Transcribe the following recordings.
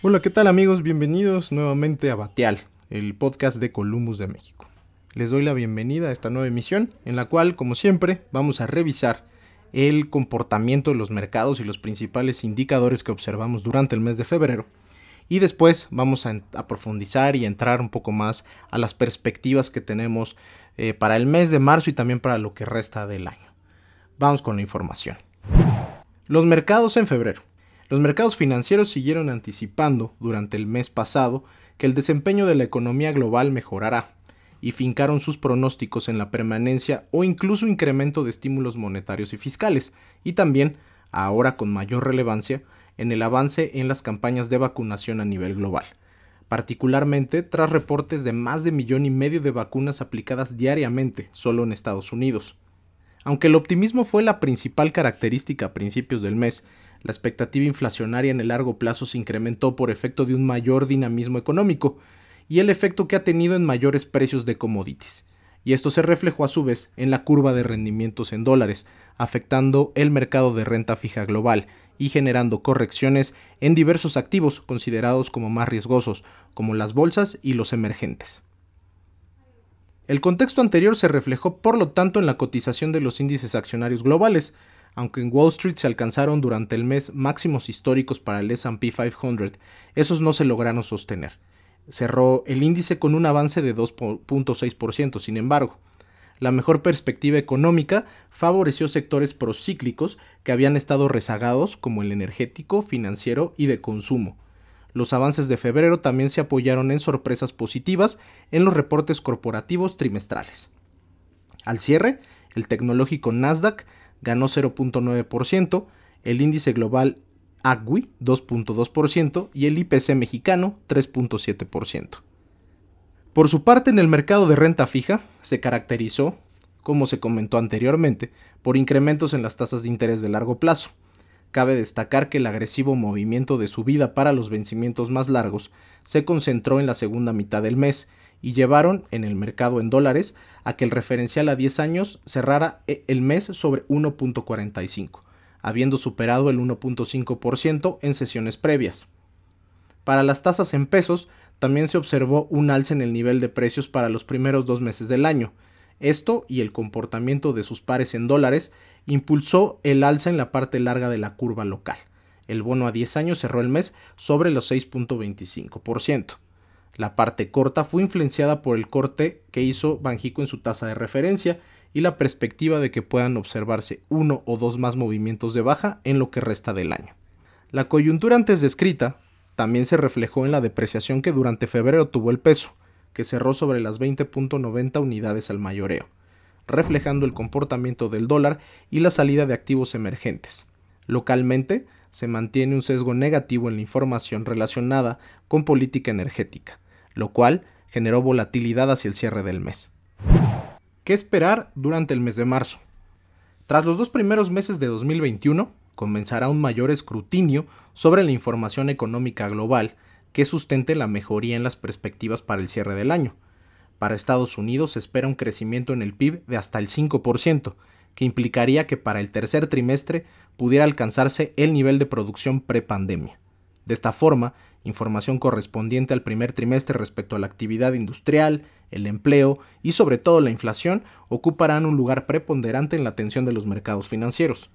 Hola, ¿qué tal amigos? Bienvenidos nuevamente a Batial, el podcast de Columbus de México. Les doy la bienvenida a esta nueva emisión en la cual, como siempre, vamos a revisar el comportamiento de los mercados y los principales indicadores que observamos durante el mes de febrero. Y después vamos a, profundizar y entrar un poco más a las perspectivas que tenemos eh, para el mes de marzo y también para lo que resta del año. Vamos con la información. Los mercados en febrero. Los mercados financieros siguieron anticipando durante el mes pasado que el desempeño de la economía global mejorará y fincaron sus pronósticos en la permanencia o incluso incremento de estímulos monetarios y fiscales, y también, ahora con mayor relevancia, en el avance en las campañas de vacunación a nivel global, particularmente tras reportes de más de millón y medio de vacunas aplicadas diariamente solo en Estados Unidos. Aunque el optimismo fue la principal característica a principios del mes, la expectativa inflacionaria en el largo plazo se incrementó por efecto de un mayor dinamismo económico y el efecto que ha tenido en mayores precios de commodities. Y esto se reflejó a su vez en la curva de rendimientos en dólares, afectando el mercado de renta fija global y generando correcciones en diversos activos considerados como más riesgosos, como las bolsas y los emergentes. El contexto anterior se reflejó por lo tanto en la cotización de los índices accionarios globales, aunque en Wall Street se alcanzaron durante el mes máximos históricos para el SP 500, esos no se lograron sostener. Cerró el índice con un avance de 2.6%, sin embargo. La mejor perspectiva económica favoreció sectores procíclicos que habían estado rezagados como el energético, financiero y de consumo. Los avances de febrero también se apoyaron en sorpresas positivas en los reportes corporativos trimestrales. Al cierre, el tecnológico Nasdaq ganó 0.9%, el índice global AGWI 2.2% y el IPC mexicano 3.7%. Por su parte, en el mercado de renta fija se caracterizó, como se comentó anteriormente, por incrementos en las tasas de interés de largo plazo. Cabe destacar que el agresivo movimiento de subida para los vencimientos más largos se concentró en la segunda mitad del mes y llevaron en el mercado en dólares a que el referencial a 10 años cerrara e, el mes sobre 1.45, habiendo superado el 1.5% en sesiones previas. Para las tasas en pesos, también se observó un alza en el nivel de precios para los primeros dos meses del año. Esto y el comportamiento de sus pares en dólares impulsó el alza en la parte larga de la curva local. El bono a 10 años cerró el mes sobre los 6.25%. La parte corta fue influenciada por el corte que hizo Banjico en su tasa de referencia y la perspectiva de que puedan observarse uno o dos más movimientos de baja en lo que resta del año. La coyuntura antes descrita también se reflejó en la depreciación que durante febrero tuvo el peso, que cerró sobre las 20.90 unidades al mayoreo, reflejando el comportamiento del dólar y la salida de activos emergentes. Localmente, se mantiene un sesgo negativo en la información relacionada con política energética, lo cual generó volatilidad hacia el cierre del mes. ¿Qué esperar durante el mes de marzo? Tras los dos primeros meses de 2021, comenzará un mayor escrutinio sobre la información económica global que sustente la mejoría en las perspectivas para el cierre del año. Para Estados Unidos se espera un crecimiento en el PIB de hasta el 5%, que implicaría que para el tercer trimestre pudiera alcanzarse el nivel de producción prepandemia. De esta forma, información correspondiente al primer trimestre respecto a la actividad industrial, el empleo y sobre todo la inflación ocuparán un lugar preponderante en la atención de los mercados financieros.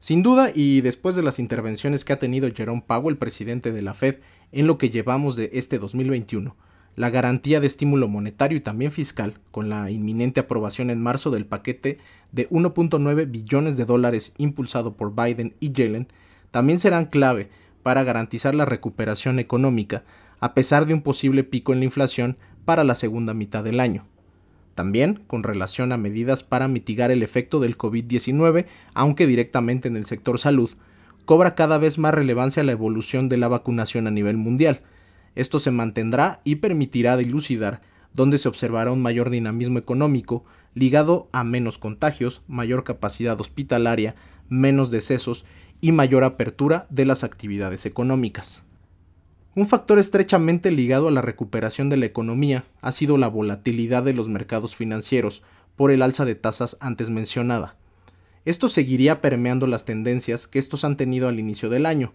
Sin duda, y después de las intervenciones que ha tenido Jerome Powell, presidente de la Fed, en lo que llevamos de este 2021, la garantía de estímulo monetario y también fiscal, con la inminente aprobación en marzo del paquete de 1.9 billones de dólares impulsado por Biden y Yellen, también serán clave para garantizar la recuperación económica a pesar de un posible pico en la inflación para la segunda mitad del año. También con relación a medidas para mitigar el efecto del COVID-19, aunque directamente en el sector salud, cobra cada vez más relevancia la evolución de la vacunación a nivel mundial. Esto se mantendrá y permitirá dilucidar donde se observará un mayor dinamismo económico ligado a menos contagios, mayor capacidad hospitalaria, menos decesos y mayor apertura de las actividades económicas. Un factor estrechamente ligado a la recuperación de la economía ha sido la volatilidad de los mercados financieros por el alza de tasas antes mencionada. Esto seguiría permeando las tendencias que estos han tenido al inicio del año,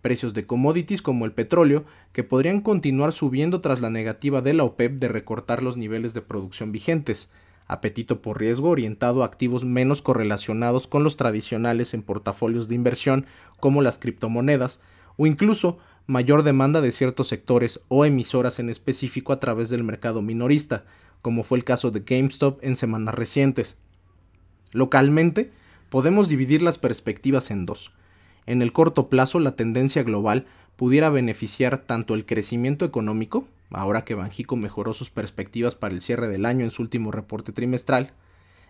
precios de commodities como el petróleo, que podrían continuar subiendo tras la negativa de la OPEP de recortar los niveles de producción vigentes, apetito por riesgo orientado a activos menos correlacionados con los tradicionales en portafolios de inversión como las criptomonedas, o incluso mayor demanda de ciertos sectores o emisoras en específico a través del mercado minorista, como fue el caso de GameStop en semanas recientes. Localmente, podemos dividir las perspectivas en dos. En el corto plazo, la tendencia global pudiera beneficiar tanto el crecimiento económico, ahora que Banjico mejoró sus perspectivas para el cierre del año en su último reporte trimestral,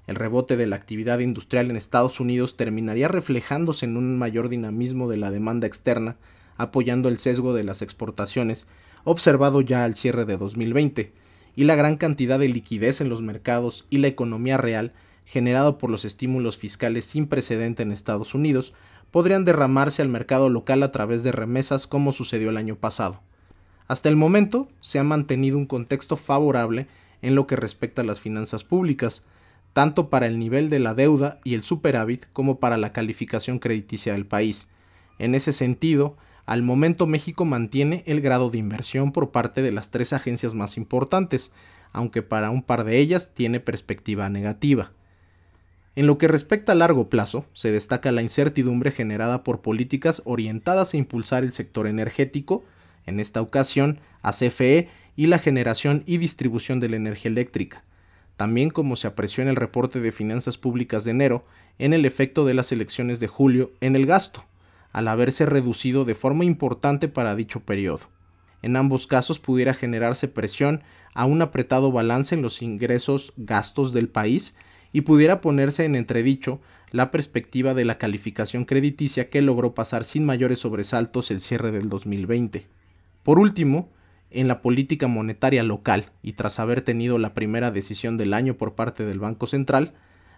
el rebote de la actividad industrial en Estados Unidos terminaría reflejándose en un mayor dinamismo de la demanda externa, apoyando el sesgo de las exportaciones, observado ya al cierre de 2020, y la gran cantidad de liquidez en los mercados y la economía real generado por los estímulos fiscales sin precedente en Estados Unidos, podrían derramarse al mercado local a través de remesas como sucedió el año pasado. Hasta el momento se ha mantenido un contexto favorable en lo que respecta a las finanzas públicas, tanto para el nivel de la deuda y el superávit como para la calificación crediticia del país. En ese sentido, al momento México mantiene el grado de inversión por parte de las tres agencias más importantes, aunque para un par de ellas tiene perspectiva negativa. En lo que respecta a largo plazo, se destaca la incertidumbre generada por políticas orientadas a impulsar el sector energético, en esta ocasión a CFE y la generación y distribución de la energía eléctrica, también como se apreció en el reporte de finanzas públicas de enero, en el efecto de las elecciones de julio en el gasto, al haberse reducido de forma importante para dicho periodo. En ambos casos pudiera generarse presión a un apretado balance en los ingresos gastos del país y pudiera ponerse en entredicho la perspectiva de la calificación crediticia que logró pasar sin mayores sobresaltos el cierre del 2020. Por último, en la política monetaria local y tras haber tenido la primera decisión del año por parte del Banco Central,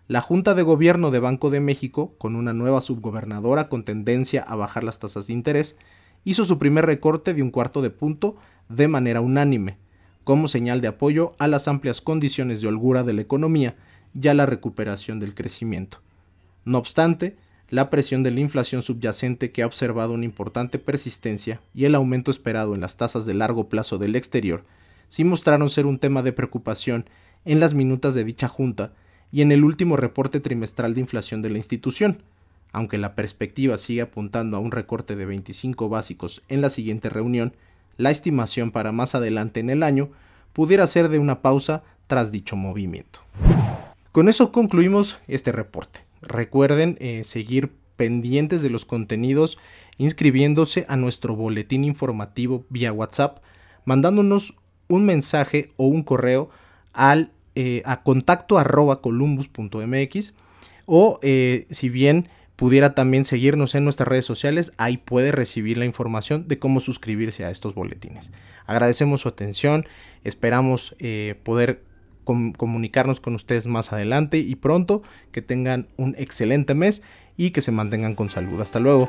la Junta de Gobierno de Banco de México, con una nueva subgobernadora con tendencia a bajar las tasas de interés, hizo su primer recorte de un cuarto de punto de manera unánime, como señal de apoyo a las amplias condiciones de holgura de la economía ya la recuperación del crecimiento. No obstante, la presión de la inflación subyacente que ha observado una importante persistencia y el aumento esperado en las tasas de largo plazo del exterior sí mostraron ser un tema de preocupación en las minutas de dicha junta y en el último reporte trimestral de inflación de la institución, aunque la perspectiva sigue apuntando a un recorte de 25 básicos en la siguiente reunión, la estimación para más adelante en el año pudiera ser de una pausa tras dicho movimiento. Con eso concluimos este reporte. Recuerden eh, seguir pendientes de los contenidos inscribiéndose a nuestro boletín informativo vía WhatsApp, mandándonos un mensaje o un correo al eh, a contacto arroba columbus.mx o eh, si bien pudiera también seguirnos en nuestras redes sociales, ahí puede recibir la información de cómo suscribirse a estos boletines. Agradecemos su atención, esperamos poder comunicarnos con ustedes más adelante y pronto. Que tengan un excelente mes y que se mantengan con salud. Hasta luego.